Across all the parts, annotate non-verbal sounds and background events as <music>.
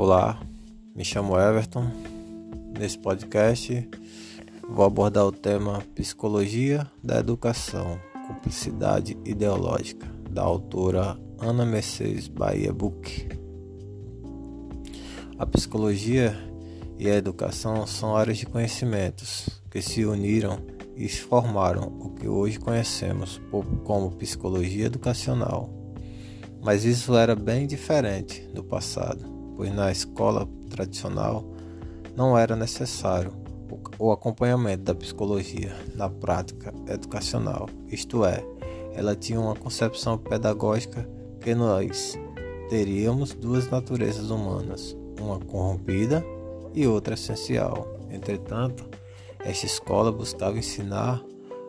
Olá, me chamo Everton. Nesse podcast vou abordar o tema Psicologia da Educação, Cumplicidade Ideológica, da autora Ana Mercedes Bahia Book. A psicologia e a educação são áreas de conhecimentos que se uniram e formaram o que hoje conhecemos como psicologia educacional. Mas isso era bem diferente do passado pois na escola tradicional não era necessário o acompanhamento da psicologia na prática educacional, isto é, ela tinha uma concepção pedagógica que nós teríamos duas naturezas humanas, uma corrompida e outra essencial. Entretanto, esta escola buscava ensinar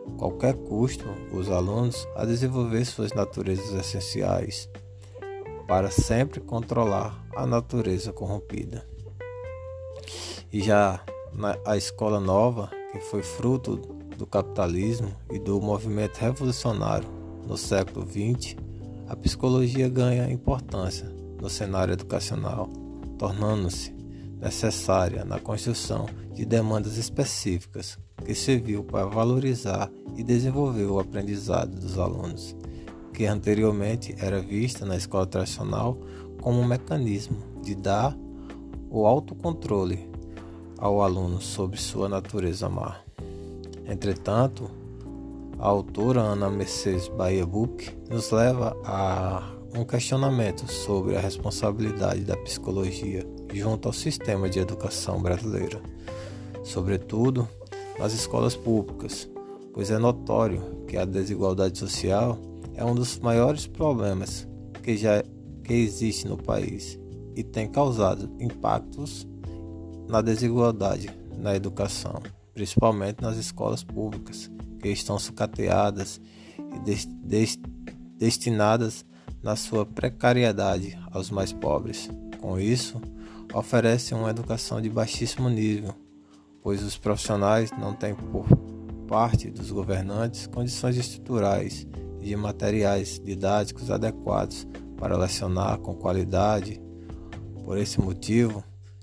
a qualquer custo os alunos a desenvolver suas naturezas essenciais para sempre controlar a natureza corrompida. E já na, a escola nova, que foi fruto do capitalismo e do movimento revolucionário no século XX, a psicologia ganha importância no cenário educacional, tornando-se necessária na construção de demandas específicas que serviu para valorizar e desenvolver o aprendizado dos alunos que anteriormente era vista na escola tradicional como um mecanismo de dar o autocontrole ao aluno sobre sua natureza má. Entretanto, a autora Ana Mercedes Bahia Book nos leva a um questionamento sobre a responsabilidade da psicologia junto ao sistema de educação brasileira, sobretudo nas escolas públicas, pois é notório que a desigualdade social é um dos maiores problemas que já que existe no país e tem causado impactos na desigualdade na educação, principalmente nas escolas públicas, que estão sucateadas e des des destinadas na sua precariedade aos mais pobres. Com isso, oferecem uma educação de baixíssimo nível, pois os profissionais não têm por parte dos governantes condições estruturais de materiais didáticos adequados para lecionar com qualidade. Por esse motivo,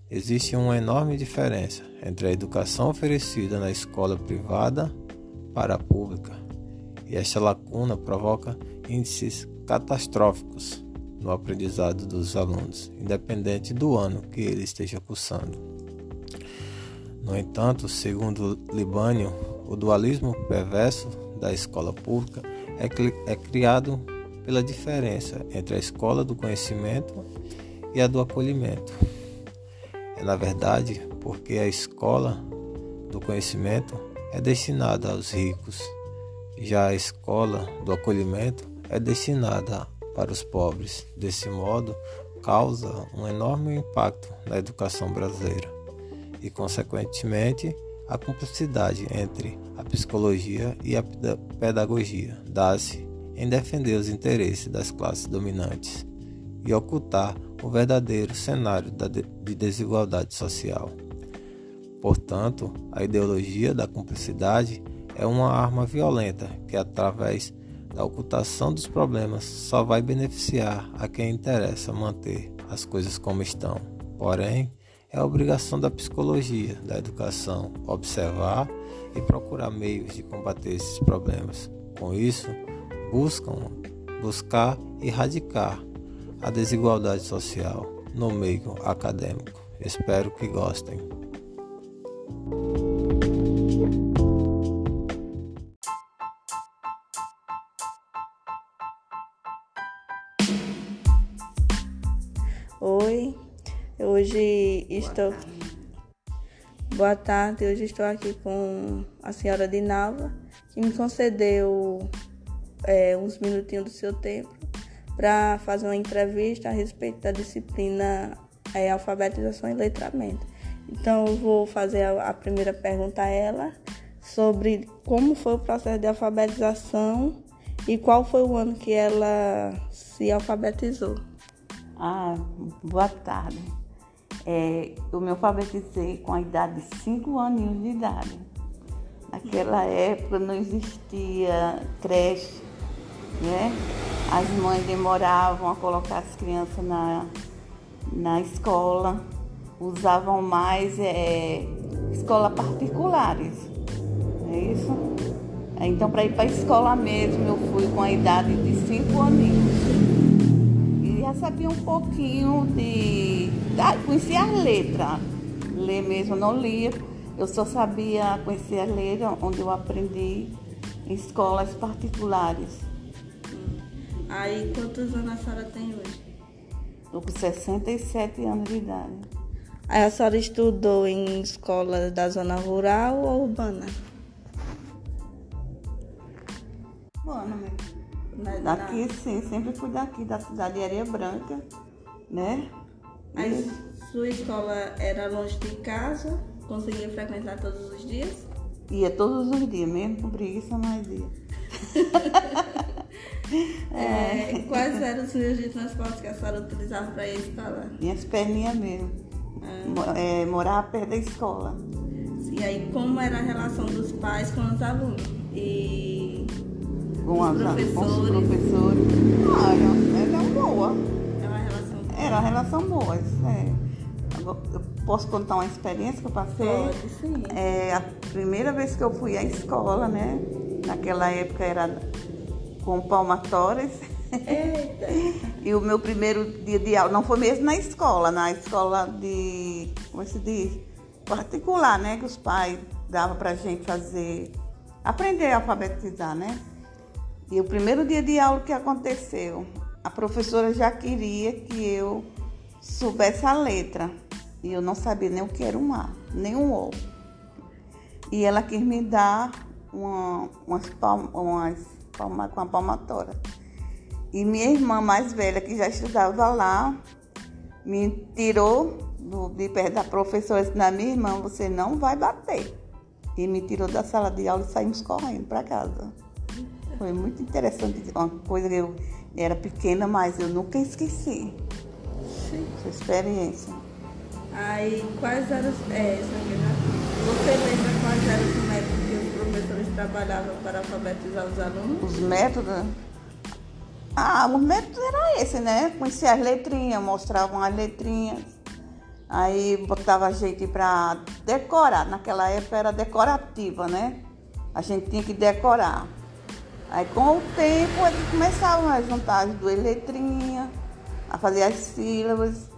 existe uma enorme diferença entre a educação oferecida na escola privada para a pública, e esta lacuna provoca índices catastróficos no aprendizado dos alunos, independente do ano que ele esteja cursando. No entanto, segundo Libânio, o dualismo perverso da escola pública é, é criado pela diferença entre a escola do conhecimento e a do acolhimento. É na verdade porque a escola do conhecimento é destinada aos ricos, já a escola do acolhimento é destinada para os pobres. Desse modo, causa um enorme impacto na educação brasileira e, consequentemente, a cumplicidade entre a psicologia e a pedagogia dá-se em defender os interesses das classes dominantes e ocultar o verdadeiro cenário de desigualdade social. Portanto, a ideologia da cumplicidade é uma arma violenta que, através da ocultação dos problemas, só vai beneficiar a quem interessa manter as coisas como estão. Porém, é a obrigação da psicologia, da educação, observar e procurar meios de combater esses problemas. Com isso, buscam buscar erradicar a desigualdade social no meio acadêmico. Espero que gostem. Estou. Boa tarde, hoje estou aqui com a senhora Dinalva, que me concedeu é, uns minutinhos do seu tempo para fazer uma entrevista a respeito da disciplina é, alfabetização e letramento. Então, eu vou fazer a, a primeira pergunta a ela sobre como foi o processo de alfabetização e qual foi o ano que ela se alfabetizou. Ah, boa tarde. É, eu me alfabetizei com a idade de 5 aninhos de idade. Naquela época não existia creche, né? As mães demoravam a colocar as crianças na, na escola, usavam mais é, escola particulares. É isso? Então, para ir para a escola mesmo, eu fui com a idade de 5 aninhos. Já sabia um pouquinho de. Ah, conhecia as letras. Ler mesmo não lia. Eu só sabia conhecer as letras, onde eu aprendi em escolas particulares. Aí, quantos anos a senhora tem hoje? Estou com 67 anos de idade. Aí a senhora estudou em escola da zona rural ou urbana? Urbana mesmo. Daqui sim, sempre fui daqui, da cidade de Areia Branca, né? Aí sua escola era longe de casa? Conseguia frequentar todos os dias? Ia todos os dias, mesmo com preguiça, mas ia. <laughs> é, quais eram os meios de transporte que a senhora utilizava para ir à escola? Minhas perninhas mesmo. Ah. É, morava perto da escola. E aí, como era a relação dos pais com os alunos? E com, os professores? Com os professores. Ah, era, era boa. Era uma relação boa? Era uma relação boa, é. Eu posso contar uma experiência que eu passei? Pode, sim. É, a primeira vez que eu fui à escola, né? Naquela época era com palmatórias. Eita. <laughs> e o meu primeiro dia de aula, não foi mesmo na escola, na escola de, como se diz, particular, né? Que os pais davam pra gente fazer, aprender a alfabetizar, né? E o primeiro dia de aula que aconteceu, a professora já queria que eu soubesse a letra. E eu não sabia nem o que era um A, nem um O. E ela quis me dar uma, umas, palmas, palma, com a palmatória. E minha irmã mais velha, que já estudava lá, me tirou do, de perto da professora e disse, na minha irmã, você não vai bater. E me tirou da sala de aula e saímos correndo para casa. Foi muito interessante, uma coisa que eu era pequena, mas eu nunca esqueci. Sim. Essa experiência. Aí, quais eram os. É, você lembra quais eram os métodos que os professores trabalhavam para alfabetizar os alunos? Os métodos? Ah, os métodos eram esse, né? Conhecia as letrinhas, mostravam as letrinhas. Aí botava a gente para decorar. Naquela época era decorativa, né? A gente tinha que decorar. Aí com o tempo eles começavam a juntar as duas letrinhas, a fazer as sílabas.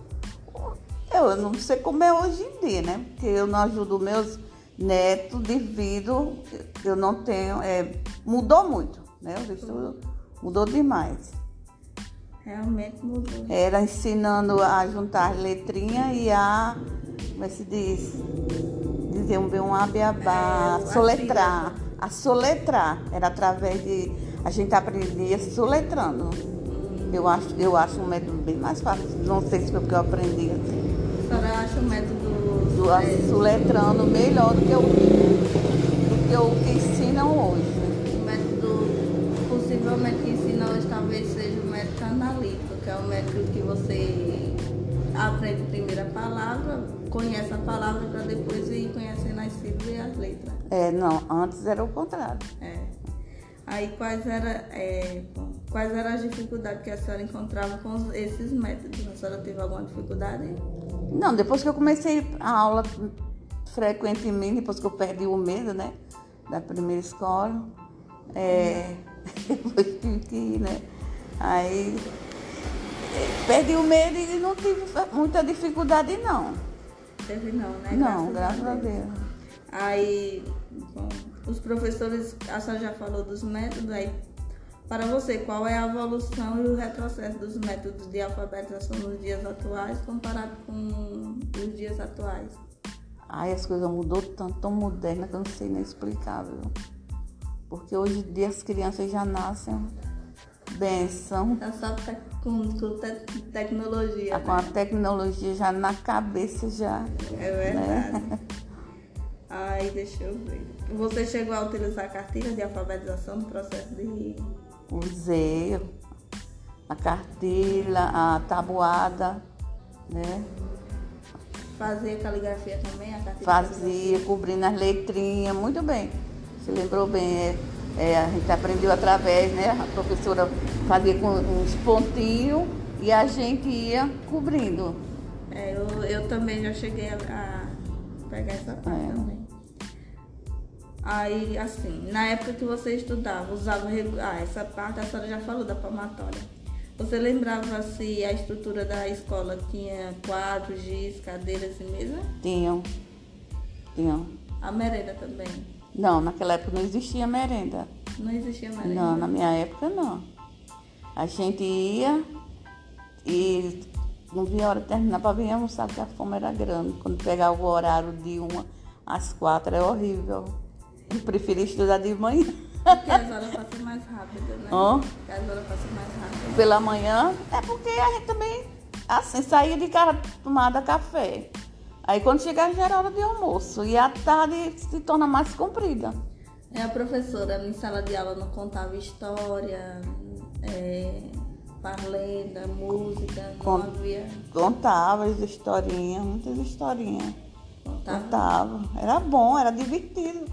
Eu não sei como é hoje em dia, né? Porque eu não ajudo meus netos devido, eu não tenho, é, mudou muito, né? O estudo mudou demais. Realmente mudou. Era ensinando a juntar letrinhas e a, como é que se diz? Dizer um, um abiabá, é, soletrar. A soletrar. Era através de. A gente aprendia soletrando. Eu acho, eu acho um método bem mais fácil. Não sei se foi porque eu aprendi assim senhora acha o método do assoletrando melhor do que o, do que, o que ensinam hoje? O método possivelmente que ensina hoje talvez seja o método analítico, que é o método que você aprende a palavra, conhece a palavra para depois ir conhecendo as sílabas e as letras. É, não, antes era o contrário. É. Aí quais eram é, quais eram as dificuldades que a senhora encontrava com esses métodos? A senhora teve alguma dificuldade? Não, depois que eu comecei a aula frequentemente, depois que eu perdi o medo, né? Da primeira escola, é, <laughs> depois que né? Aí perdi o medo e não tive muita dificuldade não. Teve não, né? Não, graças, graças a, Deus. a Deus. Aí, bom, os professores, a senhora já falou dos métodos, aí para você, qual é a evolução e o retrocesso dos métodos de alfabetização nos dias atuais comparado com os dias atuais? Ai, as coisas mudou tanto, tão moderna que eu não sei nem explicar, viu? Porque hoje em dia as crianças já nascem benção. É só com, com te tecnologia. Com né? a tecnologia já na cabeça já. É verdade. Né? Ai, deixa eu ver. Você chegou a utilizar a cartilha de alfabetização no processo de usei a cartilha, a tabuada, né? Fazia caligrafia também, a cartilha? Fazia, cobrindo as letrinhas, muito bem. Se lembrou bem, é, é, a gente aprendeu através, né? A professora fazia com uns pontinhos e a gente ia cobrindo É, eu, eu também já cheguei a, a pegar essa parte É. também. Aí, assim, na época que você estudava, usava. Ah, essa parte a senhora já falou da palmatória. Você lembrava se a estrutura da escola tinha quadros, giz, cadeiras e mesa? Tinham. Tinham. A merenda também. Não, naquela época não existia merenda. Não existia merenda. Não, na minha época não. A gente ia e não via a hora de terminar para vir almoçar, porque a fome era grande. Quando pegava o horário de uma às quatro é horrível. Eu preferia estudar de manhã. Porque as horas passam mais rápido, né? Ó. Porque as horas passam mais rápido. Pela manhã é porque a gente também assim, saía de casa tomada café. Aí quando chegava já era hora de almoço. E a tarde se torna mais comprida. É, a professora em sala de aula não contava história, é, parlenda, música, não havia. Contava as historinhas, muitas historinhas. Contava. Contava. Era bom, era divertido.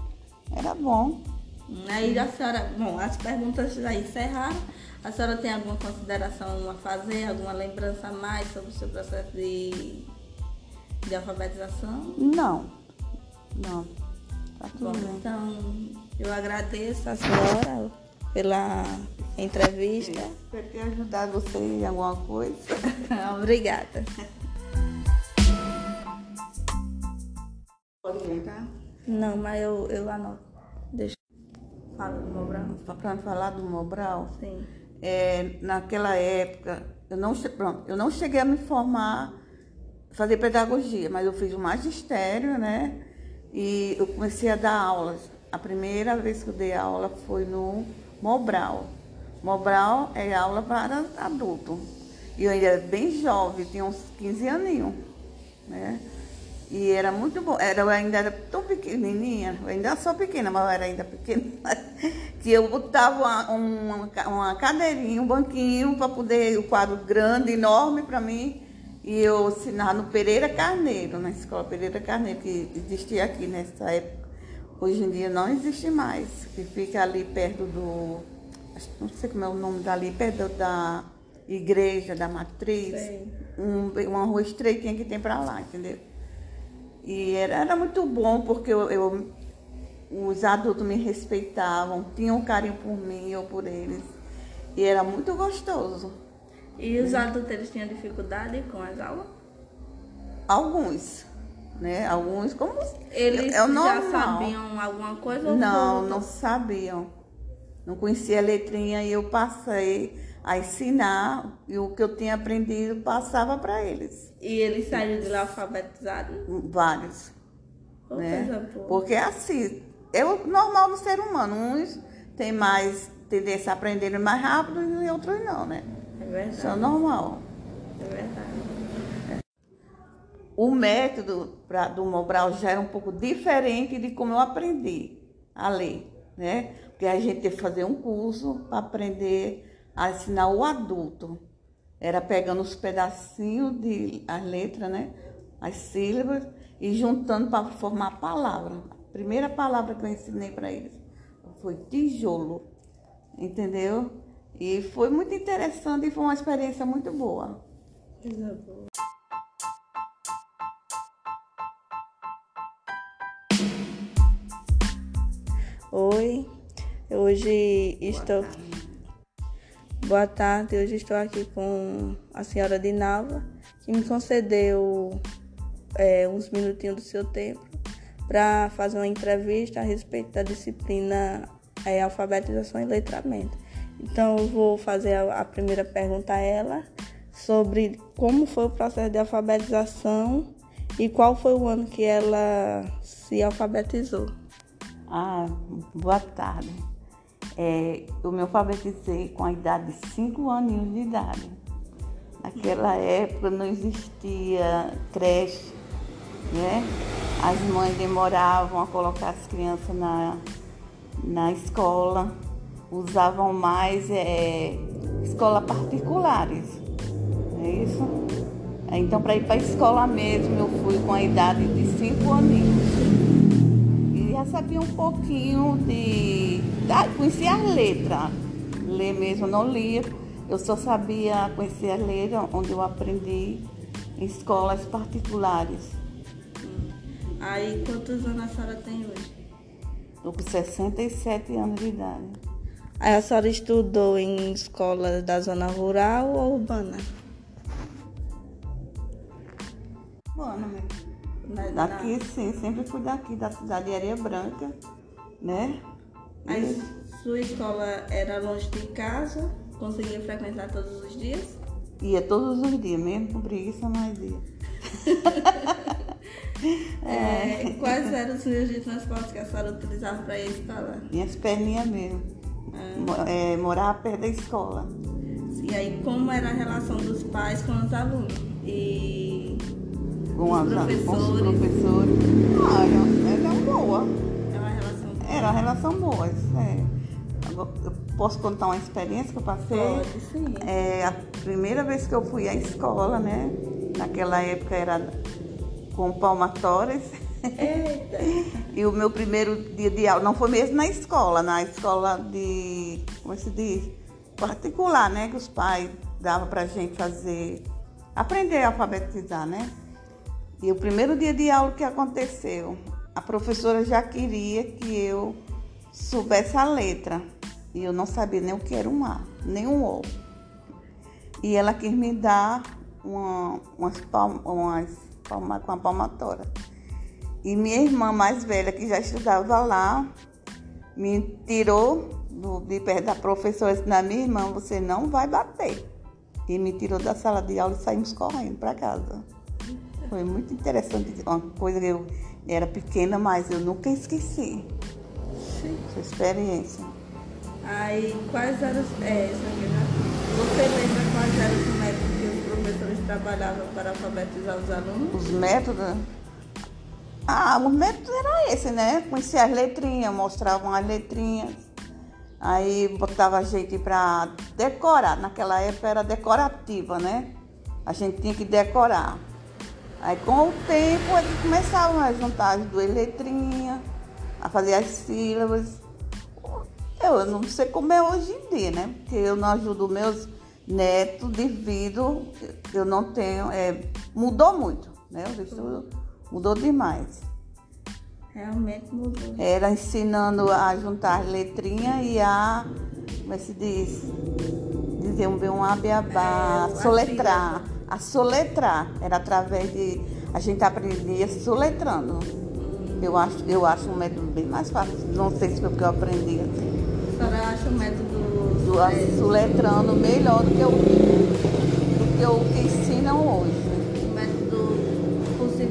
Era bom. Aí a senhora, bom, as perguntas já encerraram. A senhora tem alguma consideração a fazer, alguma lembrança a mais sobre o seu processo de, de alfabetização? Não. Não. Tá Bom, tudo bem. então eu agradeço a senhora pela entrevista. Espero ter ajudado você em alguma coisa. <laughs> Obrigada. Pode brincar? Não, mas eu, eu anoto. Deixa eu falar do Mobral. Para falar do Mobral, Sim. é, naquela época, eu não, pronto, eu não cheguei a me formar, fazer pedagogia, mas eu fiz o magistério, né? E eu comecei a dar aulas. A primeira vez que eu dei aula foi no Mobral. Mobral é aula para adulto. E eu ainda era bem jovem, tinha uns 15 aninhos, né? E era muito bom. Era, eu ainda era tão pequenininha, eu ainda sou pequena, mas eu era ainda pequena, <laughs> que eu botava uma, uma, uma cadeirinha, um banquinho para poder, o quadro grande, enorme para mim. E eu ensinava no Pereira Carneiro, na escola Pereira Carneiro, que existia aqui nessa época. Hoje em dia não existe mais, que fica ali perto do. Não sei como é o nome dali, perto da igreja, da matriz. Um, uma rua estreitinha que tem para lá, entendeu? E era, era muito bom porque eu, eu- os adultos me respeitavam, tinham carinho por mim, eu por eles. E era muito gostoso. E os adultos eles tinham dificuldade com as aulas? Alguns, né? Alguns, como. Eles é já sabiam alguma coisa? ou Não, não sabiam. Não conhecia a letrinha e eu passei a ensinar e o que eu tinha aprendido passava para eles. E eles saíram de lá alfabetizados? Vários. Ô, né? Porque assim, é o normal do ser humano. Uns têm mais tendência a aprender mais rápido e outros não, né? É Isso é verdade. normal. É verdade. O método pra, do Mobral já era um pouco diferente de como eu aprendi a ler, né? Porque a gente teve que fazer um curso para aprender a ensinar o adulto. Era pegando os pedacinhos de as letras, né? As sílabas e juntando para formar a palavra. A primeira palavra que eu ensinei para eles foi tijolo, entendeu? E foi muito interessante e foi uma experiência muito boa. Coisa boa. Oi, hoje estou. Boa tarde, hoje estou aqui com a senhora Dinalva, que me concedeu é, uns minutinhos do seu tempo para fazer uma entrevista a respeito da disciplina é, Alfabetização e Letramento. Então, eu vou fazer a, a primeira pergunta a ela sobre como foi o processo de alfabetização e qual foi o ano que ela se alfabetizou. Ah, boa tarde. É, eu me alfabetizei com a idade de 5 aninhos de idade. Naquela época não existia creche, né? As mães demoravam a colocar as crianças na, na escola, usavam mais é, escola particulares, é isso? Então, para ir para a escola mesmo, eu fui com a idade de 5 aninhos. E já sabia um pouquinho de. Ah, conhecia as letras. Ler mesmo não lia. Eu só sabia conhecer as letras, onde eu aprendi em escolas particulares. Aí, quantos anos a senhora tem hoje? Estou com 67 anos de idade. Aí a senhora estudou em escola da zona rural ou urbana? Urbana mesmo. Na- Daqui sim, sempre fui daqui, da cidade de Areia Branca, né? na- Aí, sua escola era longe de casa? Conseguia frequentar todos os dias? Ia todos os dias, mesmo com preguiça, mas ia. <laughs> É, quais eram os meios de transporte que a senhora utilizava para ir à escola? Minhas perninhas mesmo. É, morava perto da escola. E aí, como era a relação dos pais com os alunos? E Com, Os as- com os professores? professores. Ah, era, era boa. é uma relação Era uma relação boa. isso É. Eu posso contar uma experiência que eu passei? Pode, sim. É a primeira vez que eu fui à escola, né? Naquela época era com palmatórias. <laughs> Eita! E o meu primeiro dia de aula, não foi mesmo na escola, na escola de, como se diz, particular, né? Que os pais davam pra gente fazer, aprender a alfabetizar, né? E o primeiro dia de aula que aconteceu, a professora já queria que eu soubesse a letra. E eu não sabia nem o que era um A, nem um O. E ela quis me dar uma, umas, palma, umas palma, com a palmatória. E minha irmã mais velha, que já estudava lá, me tirou do, de perto da professora e disse, na minha irmã, você não vai bater. E me tirou da sala de aula e saímos correndo para casa. Foi muito interessante, uma coisa que eu era pequena, mas eu nunca esqueci Sim. essa experiência. Aí, quais eram os. É, né? Você lembra quais eram os métodos que os professores trabalhavam para alfabetizar os alunos? Os métodos. Ah, os métodos era esse, né? Conhecer as letrinhas, mostravam as letrinhas. Aí botava a gente para decorar. Naquela época era decorativa, né? A gente tinha que decorar. Aí com o tempo eles começavam a juntar as duas letrinhas, a fazer as sílabas. Eu não sei como é hoje em dia, né? Porque eu não ajudo meus netos devido, eu não tenho. é, mudou muito, né? O estudo mudou demais. Realmente mudou. Era ensinando a juntar as letrinhas e a. Como é que se diz? Dizer um, um abiabá, É, a soletrar. A soletrar. Era através de. A gente aprendia soletrando. Eu acho, eu acho um método bem mais fácil. Não sei se foi porque eu aprendi assim. A senhora acha o método do é, soletrando melhor do que o, do que, o que ensinam hoje. o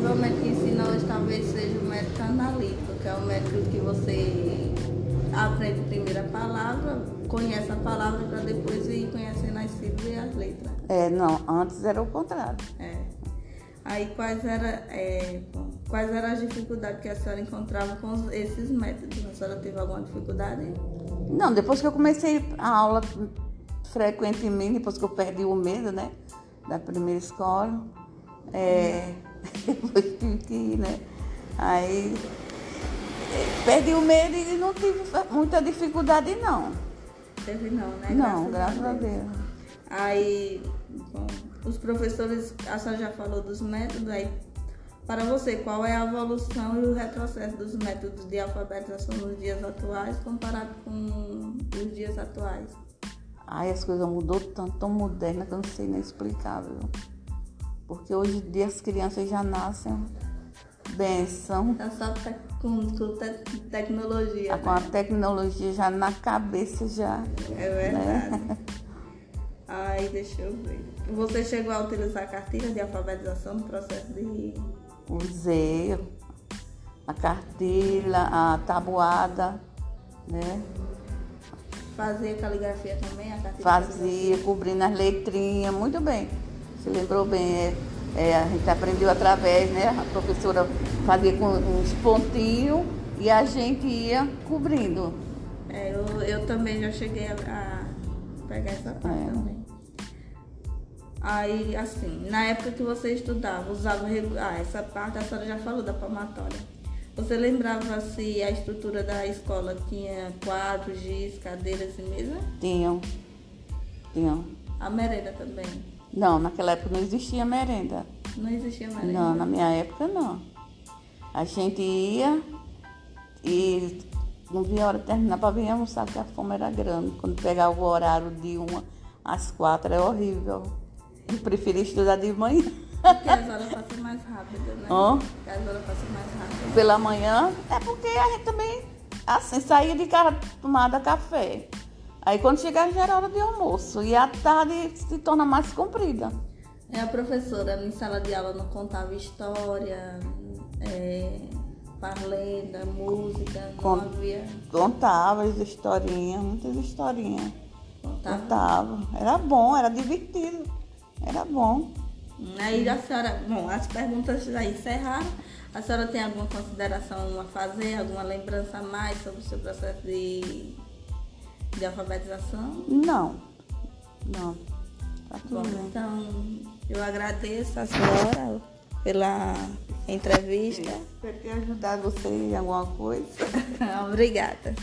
possivelmente que ensina hoje talvez seja o método analítico, que é o método que você aprende primeiro a palavra, conhece a palavra para depois ir conhecendo as sílabas e as letras. É, não, antes era o contrário. É. Aí quais eram é, quais eram as dificuldades que a senhora encontrava com esses métodos? A senhora teve alguma dificuldade? Não, depois que eu comecei a aula frequentemente, depois que eu perdi o medo, né? Da primeira escola, é, depois tive que ir, né? Aí perdi o medo e não tive muita dificuldade não. Teve não, né? Não, graças a Deus. Aí, bom, os professores, a senhora já falou dos métodos, aí para você, qual é a evolução e o retrocesso dos métodos de alfabetização nos dias atuais comparado com os dias atuais? Ai, as coisas mudou tanto, tão moderna que eu não sei nem explicar, viu? Porque hoje em dia as crianças já nascem benção, Tá só com, com te- tecnologia, com a né? tecnologia já na cabeça já. É verdade. Aí, deixa eu ver. Você chegou a utilizar a cartilha de alfabetização no processo de... Usei a cartilha, a tabuada, né? Fazia caligrafia também, a cartilha? Fazia, cobrindo as letrinhas, muito bem. Você lembrou bem, é, é, a gente aprendeu através, né? A professora fazia com uns pontinhos e a gente ia cobrindo. É, eu, eu também já cheguei a, pegar essa parte É. também. Aí, assim, na época que você estudava, usava. Ah, essa parte a senhora já falou da palmatória. Você lembrava se a estrutura da escola tinha quadros, giz, cadeiras e mesa? Tinham, tinham. A merenda também. Não, naquela época não existia merenda. Não existia merenda? Não, na minha época não. A gente ia e não via a hora de terminar para vir almoçar, porque a fome era grande. Quando pegava o horário de uma às quatro é horrível. Eu prefiro estudar de manhã. Porque as horas passam mais rápido, né? Ó. Porque as horas passam mais rápido. Pela manhã é porque a gente também assim, saía de casa tomada café. Aí quando chegava já era hora de almoço. E a tarde se torna mais comprida. É, a professora em sala de aula não contava história, é, parlenda, música, não Con- havia. Contava as historinhas, muitas historinhas. Contava. Contava. Era bom, era divertido. Era bom. Aí a senhora, bom, as perguntas já encerraram. A senhora tem alguma consideração a fazer, alguma lembrança a mais sobre o seu processo de, de alfabetização? Não. Não. Tá Bom, tudo bem. então eu agradeço a senhora pela entrevista. Espero ter ajudado você em alguma coisa. <laughs> Obrigada.